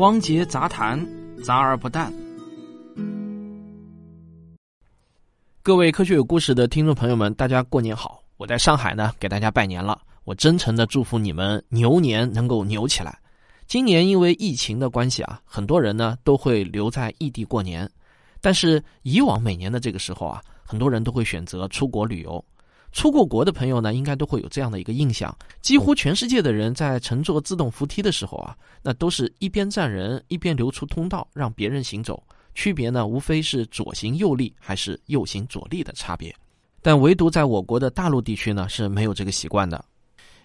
汪杰杂谈，杂而不淡。各位科学有故事的听众朋友们，大家过年好！我在上海呢，给大家拜年了。我真诚的祝福你们牛年能够牛起来。今年因为疫情的关系啊，很多人呢都会留在异地过年。但是以往每年的这个时候啊，很多人都会选择出国旅游。出过国的朋友呢，应该都会有这样的一个印象：几乎全世界的人在乘坐自动扶梯的时候啊，那都是一边站人一边留出通道让别人行走。区别呢，无非是左行右立还是右行左立的差别。但唯独在我国的大陆地区呢，是没有这个习惯的。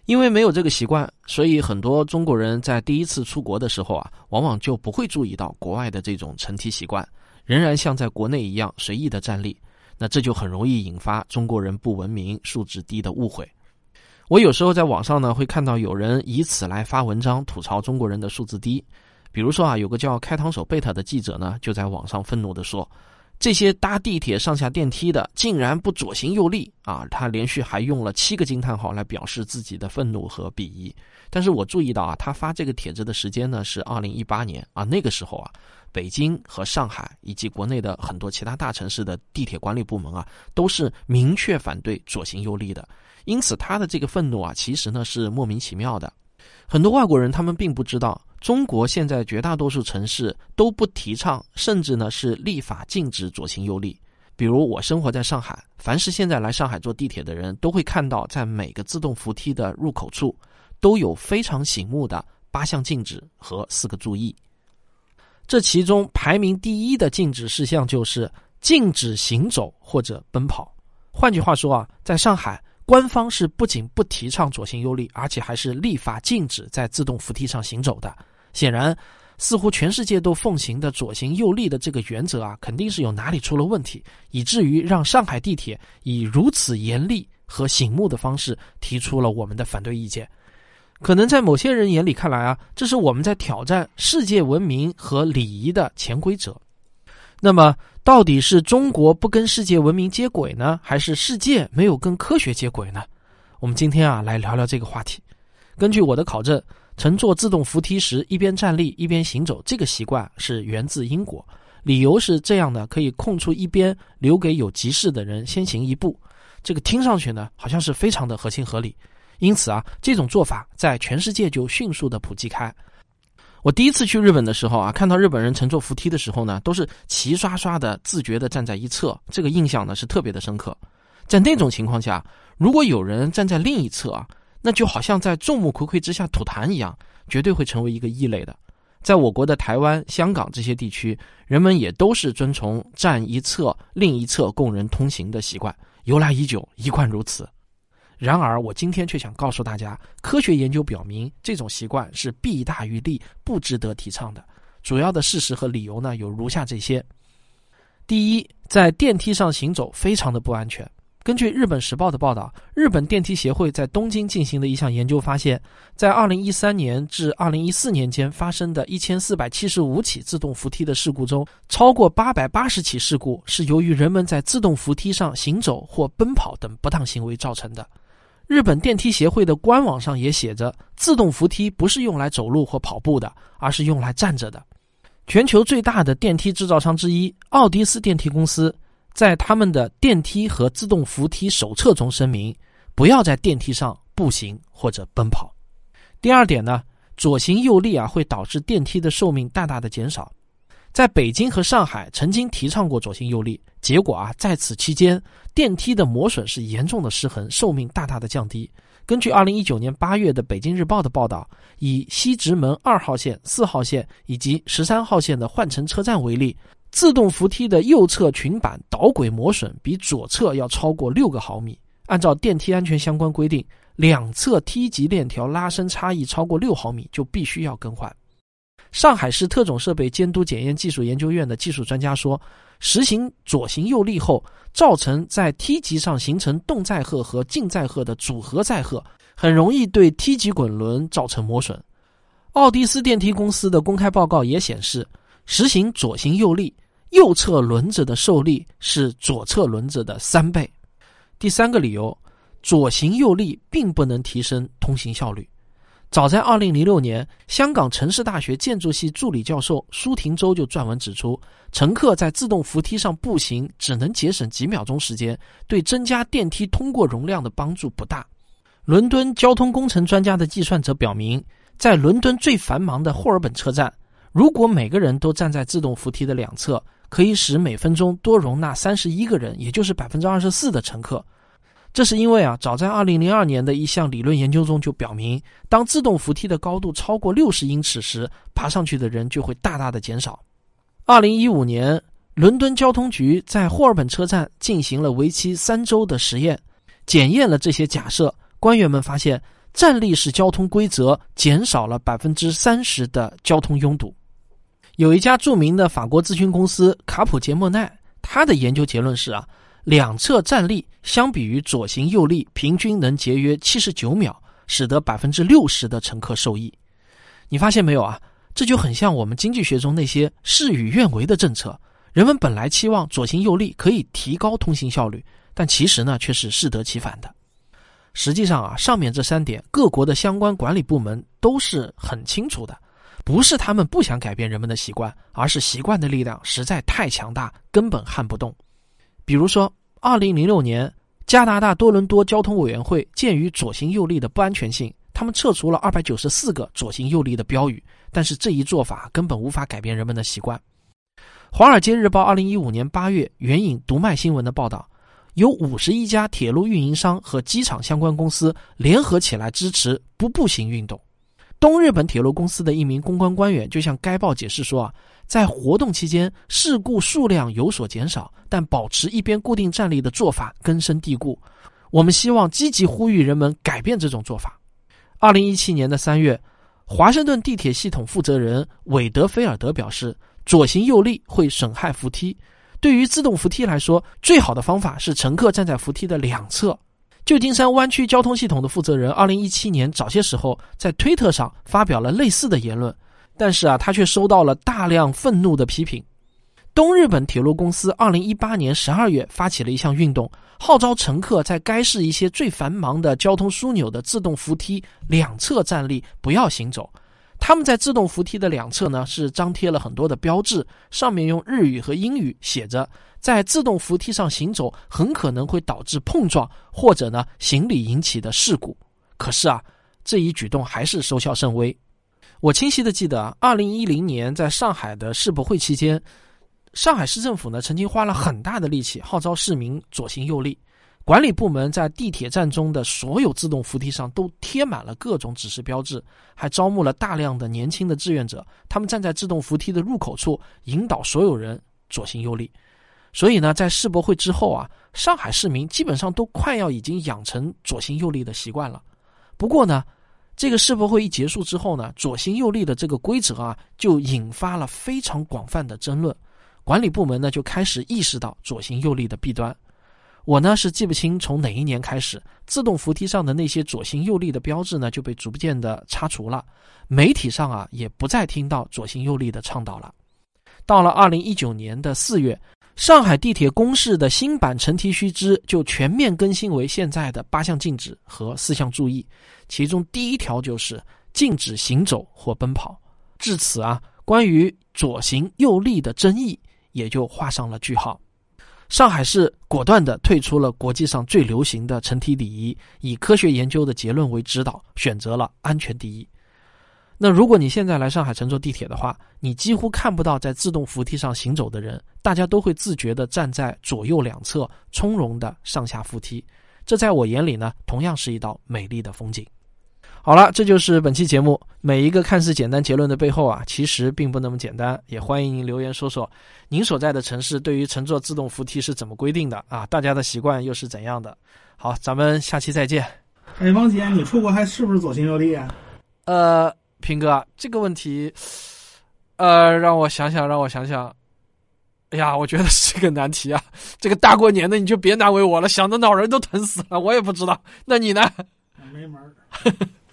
因为没有这个习惯，所以很多中国人在第一次出国的时候啊，往往就不会注意到国外的这种乘梯习惯，仍然像在国内一样随意的站立。那这就很容易引发中国人不文明、素质低的误会。我有时候在网上呢，会看到有人以此来发文章吐槽中国人的素质低。比如说啊，有个叫开膛手贝塔的记者呢，就在网上愤怒地说：“这些搭地铁上下电梯的，竟然不左行右立啊！”他连续还用了七个惊叹号来表示自己的愤怒和鄙夷。但是我注意到啊，他发这个帖子的时间呢是二零一八年啊，那个时候啊。北京和上海以及国内的很多其他大城市的地铁管理部门啊，都是明确反对左行右立的。因此，他的这个愤怒啊，其实呢是莫名其妙的。很多外国人他们并不知道，中国现在绝大多数城市都不提倡，甚至呢是立法禁止左行右立。比如我生活在上海，凡是现在来上海坐地铁的人都会看到，在每个自动扶梯的入口处，都有非常醒目的八项禁止和四个注意。这其中排名第一的禁止事项就是禁止行走或者奔跑。换句话说啊，在上海，官方是不仅不提倡左行右立，而且还是立法禁止在自动扶梯上行走的。显然，似乎全世界都奉行的左行右立的这个原则啊，肯定是有哪里出了问题，以至于让上海地铁以如此严厉和醒目的方式提出了我们的反对意见。可能在某些人眼里看来啊，这是我们在挑战世界文明和礼仪的潜规则。那么，到底是中国不跟世界文明接轨呢，还是世界没有跟科学接轨呢？我们今天啊，来聊聊这个话题。根据我的考证，乘坐自动扶梯时一边站立一边行走这个习惯是源自英国，理由是这样的：可以空出一边留给有急事的人先行一步。这个听上去呢，好像是非常的合情合理。因此啊，这种做法在全世界就迅速的普及开。我第一次去日本的时候啊，看到日本人乘坐扶梯的时候呢，都是齐刷刷的自觉的站在一侧，这个印象呢是特别的深刻。在那种情况下，如果有人站在另一侧啊，那就好像在众目睽睽之下吐痰一样，绝对会成为一个异类的。在我国的台湾、香港这些地区，人们也都是遵从站一侧、另一侧供人通行的习惯，由来已久，一贯如此。然而，我今天却想告诉大家，科学研究表明，这种习惯是弊大于利，不值得提倡的。主要的事实和理由呢，有如下这些：第一，在电梯上行走非常的不安全。根据日本时报的报道，日本电梯协会在东京进行的一项研究发现，在2013年至2014年间发生的一千四百七十五起自动扶梯的事故中，超过八百八十起事故是由于人们在自动扶梯上行走或奔跑等不当行为造成的。日本电梯协会的官网上也写着，自动扶梯不是用来走路或跑步的，而是用来站着的。全球最大的电梯制造商之一奥迪斯电梯公司在他们的电梯和自动扶梯手册中声明，不要在电梯上步行或者奔跑。第二点呢，左行右立啊会导致电梯的寿命大大的减少。在北京和上海曾经提倡过左行右立，结果啊，在此期间，电梯的磨损是严重的失衡，寿命大大的降低。根据二零一九年八月的《北京日报》的报道，以西直门二号线、四号线以及十三号线的换乘车站为例，自动扶梯的右侧裙板导轨磨损比左侧要超过六个毫米。按照电梯安全相关规定，两侧梯级链条拉伸差异超过六毫米就必须要更换。上海市特种设备监督检验技术研究院的技术专家说，实行左行右立后，造成在梯级上形成动载荷和静载荷的组合载荷，很容易对梯级滚轮造成磨损。奥迪斯电梯公司的公开报告也显示，实行左行右立，右侧轮子的受力是左侧轮子的三倍。第三个理由，左行右立并不能提升通行效率。早在2006年，香港城市大学建筑系助理教授舒廷洲就撰文指出，乘客在自动扶梯上步行只能节省几秒钟时间，对增加电梯通过容量的帮助不大。伦敦交通工程专家的计算则表明，在伦敦最繁忙的霍尔本车站，如果每个人都站在自动扶梯的两侧，可以使每分钟多容纳三十一个人，也就是百分之二十四的乘客。这是因为啊，早在二零零二年的一项理论研究中就表明，当自动扶梯的高度超过六十英尺时，爬上去的人就会大大的减少。二零一五年，伦敦交通局在霍尔本车站进行了为期三周的实验，检验了这些假设。官员们发现，站立式交通规则减少了百分之三十的交通拥堵。有一家著名的法国咨询公司卡普杰莫奈，他的研究结论是啊。两侧站立相比于左行右立，平均能节约七十九秒，使得百分之六十的乘客受益。你发现没有啊？这就很像我们经济学中那些事与愿违的政策。人们本来期望左行右立可以提高通行效率，但其实呢却是适得其反的。实际上啊，上面这三点，各国的相关管理部门都是很清楚的，不是他们不想改变人们的习惯，而是习惯的力量实在太强大，根本撼不动。比如说，二零零六年，加拿大多伦多交通委员会鉴于左行右立的不安全性，他们撤除了二百九十四个左行右立的标语。但是这一做法根本无法改变人们的习惯。华尔街日报二零一五年八月援引读卖新闻的报道，有五十一家铁路运营商和机场相关公司联合起来支持不步行运动。东日本铁路公司的一名公关官员就向该报解释说啊。在活动期间，事故数量有所减少，但保持一边固定站立的做法根深蒂固。我们希望积极呼吁人们改变这种做法。二零一七年的三月，华盛顿地铁系统负责人韦德菲尔德表示，左行右立会损害扶梯。对于自动扶梯来说，最好的方法是乘客站在扶梯的两侧。旧金山湾区交通系统的负责人二零一七年早些时候在推特上发表了类似的言论。但是啊，他却收到了大量愤怒的批评。东日本铁路公司二零一八年十二月发起了一项运动，号召乘客在该市一些最繁忙的交通枢纽的自动扶梯两侧站立，不要行走。他们在自动扶梯的两侧呢，是张贴了很多的标志，上面用日语和英语写着：“在自动扶梯上行走很可能会导致碰撞或者呢行李引起的事故。”可是啊，这一举动还是收效甚微。我清晰的记得，二零一零年在上海的世博会期间，上海市政府呢曾经花了很大的力气号召市民左行右立。管理部门在地铁站中的所有自动扶梯上都贴满了各种指示标志，还招募了大量的年轻的志愿者，他们站在自动扶梯的入口处引导所有人左行右立。所以呢，在世博会之后啊，上海市民基本上都快要已经养成左行右立的习惯了。不过呢。这个世博会一结束之后呢，左行右立的这个规则啊，就引发了非常广泛的争论。管理部门呢就开始意识到左行右立的弊端。我呢是记不清从哪一年开始，自动扶梯上的那些左行右立的标志呢就被逐渐的擦除了。媒体上啊也不再听到左行右立的倡导了。到了二零一九年的四月。上海地铁公示的新版乘梯须知就全面更新为现在的八项禁止和四项注意，其中第一条就是禁止行走或奔跑。至此啊，关于左行右立的争议也就画上了句号。上海市果断地退出了国际上最流行的乘梯礼仪，以科学研究的结论为指导，选择了安全第一。那如果你现在来上海乘坐地铁的话，你几乎看不到在自动扶梯上行走的人，大家都会自觉地站在左右两侧，从容地上下扶梯。这在我眼里呢，同样是一道美丽的风景。好了，这就是本期节目。每一个看似简单结论的背后啊，其实并不那么简单。也欢迎您留言说说，您所在的城市对于乘坐自动扶梯是怎么规定的啊？大家的习惯又是怎样的？好，咱们下期再见。哎，王姐，你出国还是不是左行右立啊？呃。平哥，这个问题，呃，让我想想，让我想想。哎呀，我觉得是个难题啊！这个大过年的，你就别难为我了，想的脑仁都疼死了。我也不知道，那你呢？没门儿。